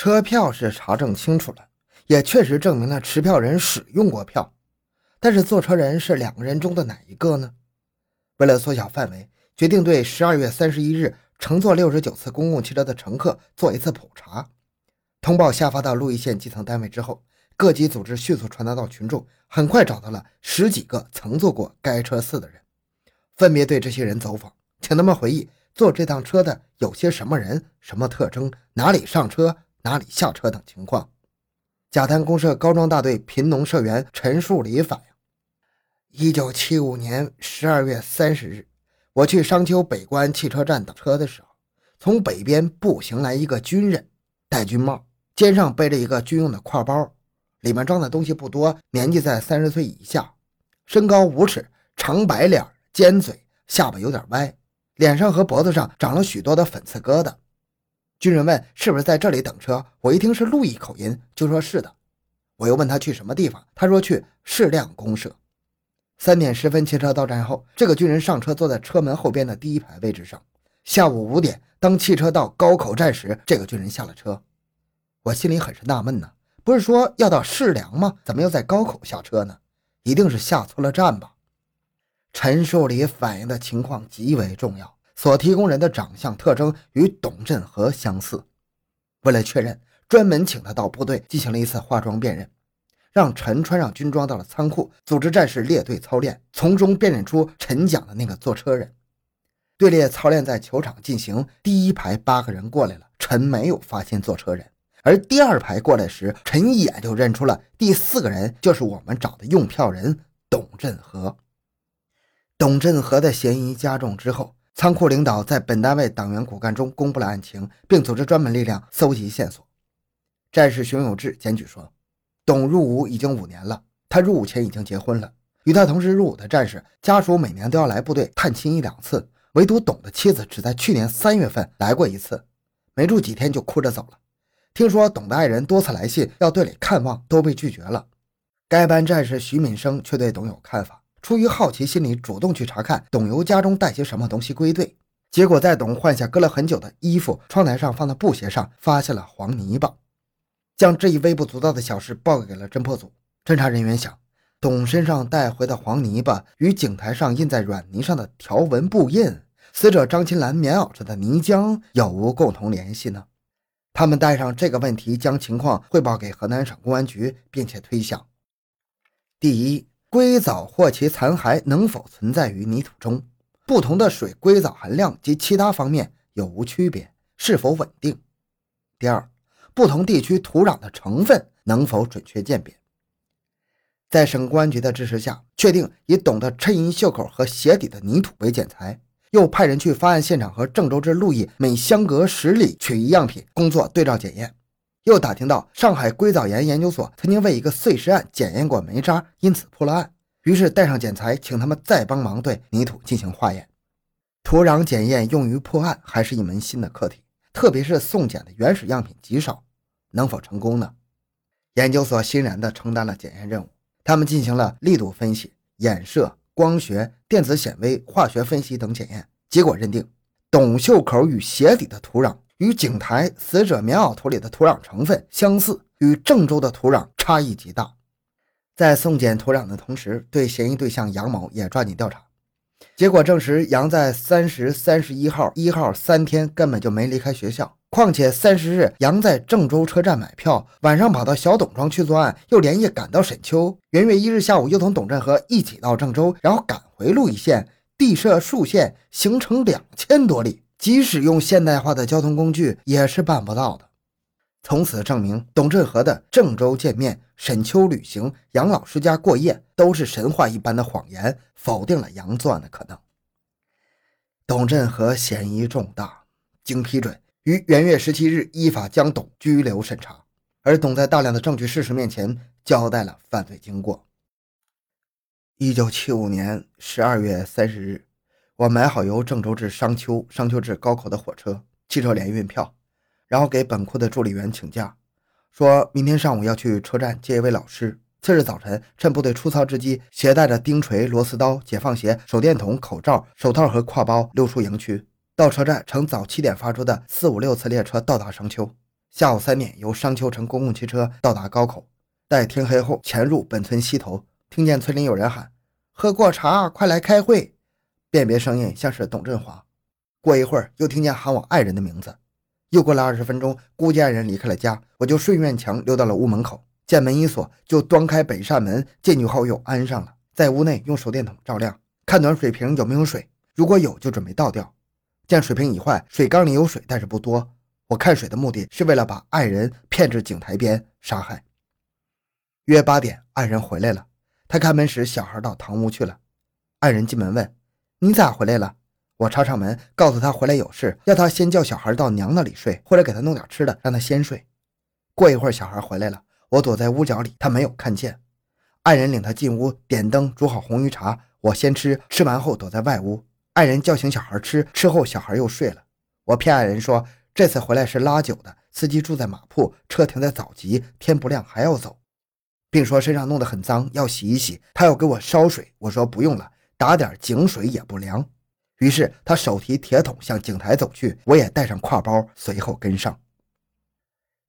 车票是查证清楚了，也确实证明了持票人使用过票，但是坐车人是两个人中的哪一个呢？为了缩小范围，决定对十二月三十一日乘坐六十九次公共汽车的乘客做一次普查。通报下发到鹿邑县基层单位之后，各级组织迅速传达到群众，很快找到了十几个曾坐过该车次的人，分别对这些人走访，请他们回忆坐这趟车的有些什么人、什么特征、哪里上车、哪里下车等情况。贾滩公社高庄大队贫农社员陈树礼反映：一九七五年十二月三十日，我去商丘北关汽车站等车的时候，从北边步行来一个军人，戴军帽。肩上背着一个军用的挎包，里面装的东西不多，年纪在三十岁以下，身高五尺，长白脸，尖嘴，下巴有点歪，脸上和脖子上长了许多的粉刺疙瘩。军人问：“是不是在这里等车？”我一听是鹿邑口音，就说是的。我又问他去什么地方，他说去市亮公社。三点十分，汽车到站后，这个军人上车，坐在车门后边的第一排位置上。下午五点，当汽车到高口站时，这个军人下了车。我心里很是纳闷呢，不是说要到市粮吗？怎么又在高口下车呢？一定是下错了站吧？陈树礼反映的情况极为重要，所提供人的长相特征与董振和相似。为了确认，专门请他到部队进行了一次化妆辨认，让陈穿上军装到了仓库，组织战士列队操练，从中辨认出陈讲的那个坐车人。队列操练在球场进行，第一排八个人过来了，陈没有发现坐车人。而第二排过来时，陈一眼就认出了第四个人，就是我们找的用票人董振和。董振和的嫌疑加重之后，仓库领导在本单位党员骨干中公布了案情，并组织专门力量搜集线索。战士熊有志检举说，董入伍已经五年了，他入伍前已经结婚了。与他同时入伍的战士家属每年都要来部队探亲一两次，唯独董的妻子只在去年三月份来过一次，没住几天就哭着走了。听说董的爱人多次来信要队里看望，都被拒绝了。该班战士徐敏生却对董有看法，出于好奇心理，主动去查看董由家中带些什么东西归队。结果在董换下搁了很久的衣服窗台上放的布鞋上，发现了黄泥巴。将这一微不足道的小事报给了侦破组。侦查人员想，董身上带回的黄泥巴与井台上印在软泥上的条纹布印，死者张青兰棉袄上的泥浆有无共同联系呢？他们带上这个问题，将情况汇报给河南省公安局，并且推想：第一，硅藻或其残骸能否存在于泥土中？不同的水硅藻含量及其他方面有无区别？是否稳定？第二，不同地区土壤的成分能否准确鉴别？在省公安局的支持下，确定以董的衬衣袖口和鞋底的泥土为检材。又派人去发案现场和郑州至鹿邑每相隔十里取一样品，工作对照检验。又打听到上海硅藻岩研究所曾经为一个碎尸案检验过煤渣，因此破了案。于是带上检材，请他们再帮忙对泥土进行化验。土壤检验用于破案还是一门新的课题，特别是送检的原始样品极少，能否成功呢？研究所欣然地承担了检验任务，他们进行了力度分析、衍射。光学、电子显微、化学分析等检验结果认定，董袖口与鞋底的土壤与井台死者棉袄土里的土壤成分相似，与郑州的土壤差异极大。在送检土壤的同时，对嫌疑对象杨某也抓紧调查。结果证实，杨在三十三十一号、一号三天根本就没离开学校。况且三十日，杨在郑州车站买票，晚上跑到小董庄去作案，又连夜赶到沈丘。元月一日下午，又同董振和一起到郑州，然后赶回鹿邑县，地设数县，行程两千多里，即使用现代化的交通工具也是办不到的。从此证明，董振和的郑州见面、沈丘旅行、杨老师家过夜都是神话一般的谎言，否定了杨作案的可能。董振和嫌疑重大，经批准。于元月十七日依法将董拘留审查，而董在大量的证据事实面前交代了犯罪经过。一九七五年十二月三十日，我买好由郑州至商丘、商丘至高口的火车、汽车联运票，然后给本库的助理员请假，说明天上午要去车站接一位老师。次日早晨，趁部队出操之机，携带着钉锤、螺丝刀、解放鞋、手电筒、口罩、手套和挎包溜出营区。到车站乘早七点发出的四五六次列车到达商丘，下午三点由商丘乘公共汽车到达高口，待天黑后潜入本村西头，听见村里有人喊：“喝过茶，快来开会。”辨别声音像是董振华。过一会儿又听见喊我爱人的名字。又过了二十分钟，估计爱人离开了家，我就顺院墙溜到了屋门口，见门一锁，就端开北扇门进去后又安上了，在屋内用手电筒照亮，看暖水瓶有没有水，如果有就准备倒掉。见水瓶已坏，水缸里有水，但是不多。我看水的目的是为了把爱人骗至井台边杀害。约八点，爱人回来了，他开门时，小孩到堂屋去了。爱人进门问：“你咋回来了？”我插上门，告诉他回来有事，要他先叫小孩到娘那里睡，或者给他弄点吃的，让他先睡。过一会儿，小孩回来了，我躲在屋角里，他没有看见。爱人领他进屋，点灯，煮好红鱼茶，我先吃，吃完后躲在外屋。爱人叫醒小孩吃，吃后小孩又睡了。我骗爱人说这次回来是拉酒的，司机住在马铺，车停在早集，天不亮还要走，并说身上弄得很脏，要洗一洗。他要给我烧水，我说不用了，打点井水也不凉。于是他手提铁桶向井台走去，我也带上挎包，随后跟上。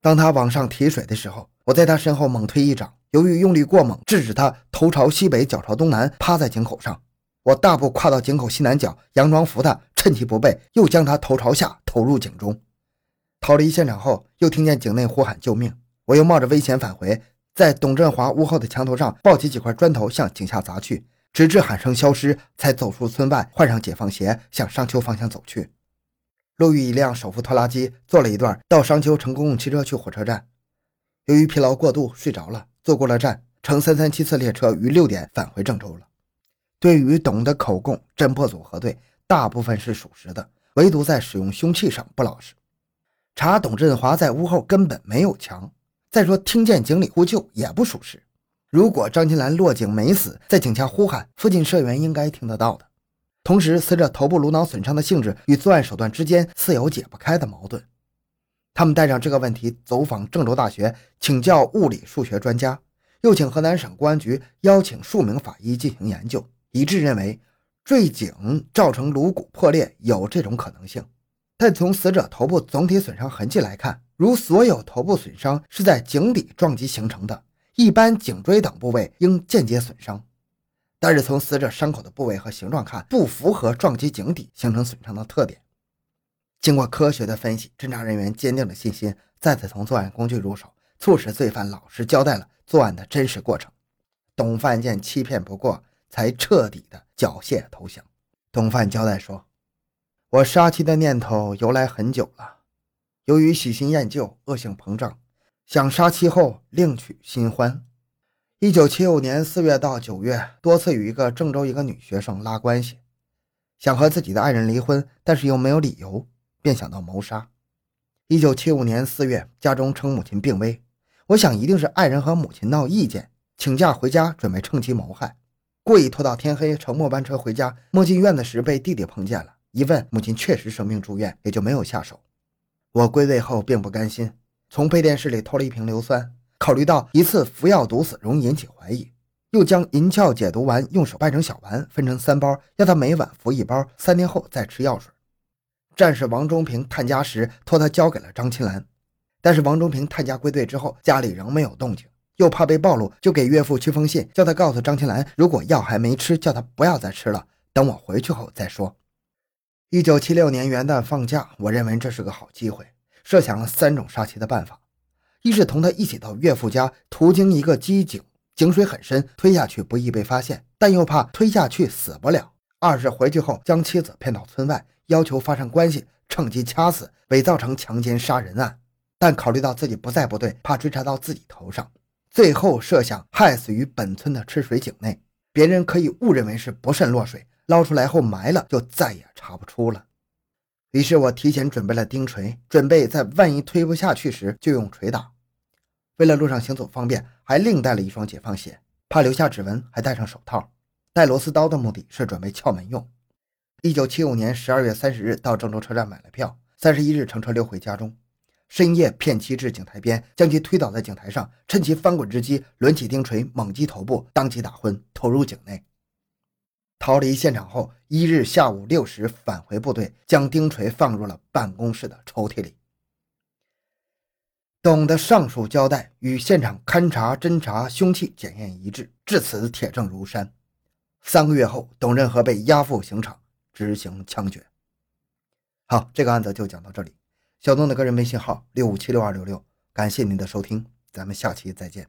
当他往上提水的时候，我在他身后猛推一掌，由于用力过猛，致使他头朝西北，脚朝东南，趴在井口上。我大步跨到井口西南角，佯装扶他，趁其不备，又将他头朝下投入井中。逃离现场后，又听见井内呼喊救命，我又冒着危险返回，在董振华屋后的墙头上抱起几块砖头向井下砸去。直至喊声消失，才走出村外，换上解放鞋，向商丘方向走去。路遇一辆手扶拖拉机，坐了一段，到商丘乘公共汽车去火车站。由于疲劳过度，睡着了，坐过了站，乘三三七次列车于六点返回郑州了。对于董的口供，侦破组核对，大部分是属实的，唯独在使用凶器上不老实。查董振华在屋后根本没有枪，再说听见井里呼救也不属实。如果张金兰落井没死，在井下呼喊，附近社员应该听得到的。同时，死者头部颅脑损伤的性质与作案手段之间似有解不开的矛盾。他们带上这个问题走访郑州大学，请教物理数学专家，又请河南省公安局邀请数名法医进行研究，一致认为坠井造成颅骨破裂有这种可能性。但从死者头部总体损伤痕迹来看，如所有头部损伤是在井底撞击形成的。一般颈椎等部位应间接损伤，但是从死者伤口的部位和形状看，不符合撞击井底形成损伤的特点。经过科学的分析，侦查人员坚定了信心，再次从作案工具入手，促使罪犯老实交代了作案的真实过程。董范见欺骗不过，才彻底的缴械投降。董范交代说：“我杀妻的念头由来很久了，由于喜新厌旧，恶性膨胀。”想杀妻后另娶新欢。一九七五年四月到九月，多次与一个郑州一个女学生拉关系，想和自己的爱人离婚，但是又没有理由，便想到谋杀。一九七五年四月，家中称母亲病危，我想一定是爱人和母亲闹意见，请假回家，准备趁机谋害，故意拖到天黑，乘末班车回家。摸进院子时被弟弟碰见了，一问母亲确实生病住院，也就没有下手。我归位后并不甘心。从配电室里偷了一瓶硫酸，考虑到一次服药毒死容易引起怀疑，又将银翘解毒丸用手掰成小丸，分成三包，要他每晚服一包，三天后再吃药水。战士王忠平探家时，托他交给了张青兰，但是王忠平探家归队之后，家里仍没有动静，又怕被暴露，就给岳父去封信，叫他告诉张青兰，如果药还没吃，叫他不要再吃了，等我回去后再说。一九七六年元旦放假，我认为这是个好机会。设想了三种杀妻的办法：一是同他一起到岳父家，途经一个机井，井水很深，推下去不易被发现，但又怕推下去死不了；二是回去后将妻子骗到村外，要求发生关系，趁机掐死，伪造成强奸杀人案。但考虑到自己不在部队，怕追查到自己头上，最后设想害死于本村的赤水井内，别人可以误认为是不慎落水，捞出来后埋了，就再也查不出了。于是我提前准备了钉锤，准备在万一推不下去时就用锤打。为了路上行走方便，还另带了一双解放鞋，怕留下指纹，还戴上手套。带螺丝刀的目的是准备撬门用。一九七五年十二月三十日到郑州车站买了票，三十一日乘车溜回家中。深夜骗妻至井台边，将其推倒在井台上，趁其翻滚之机，抡起钉锤猛击头部，当即打昏，投入井内。逃离现场后，一日下午六时返回部队，将钉锤放入了办公室的抽屉里。董的上述交代与现场勘查、侦查、凶器检验一致，至此铁证如山。三个月后，董任和被押赴刑场执行枪决。好，这个案子就讲到这里。小东的个人微信号六五七六二六六，感谢您的收听，咱们下期再见。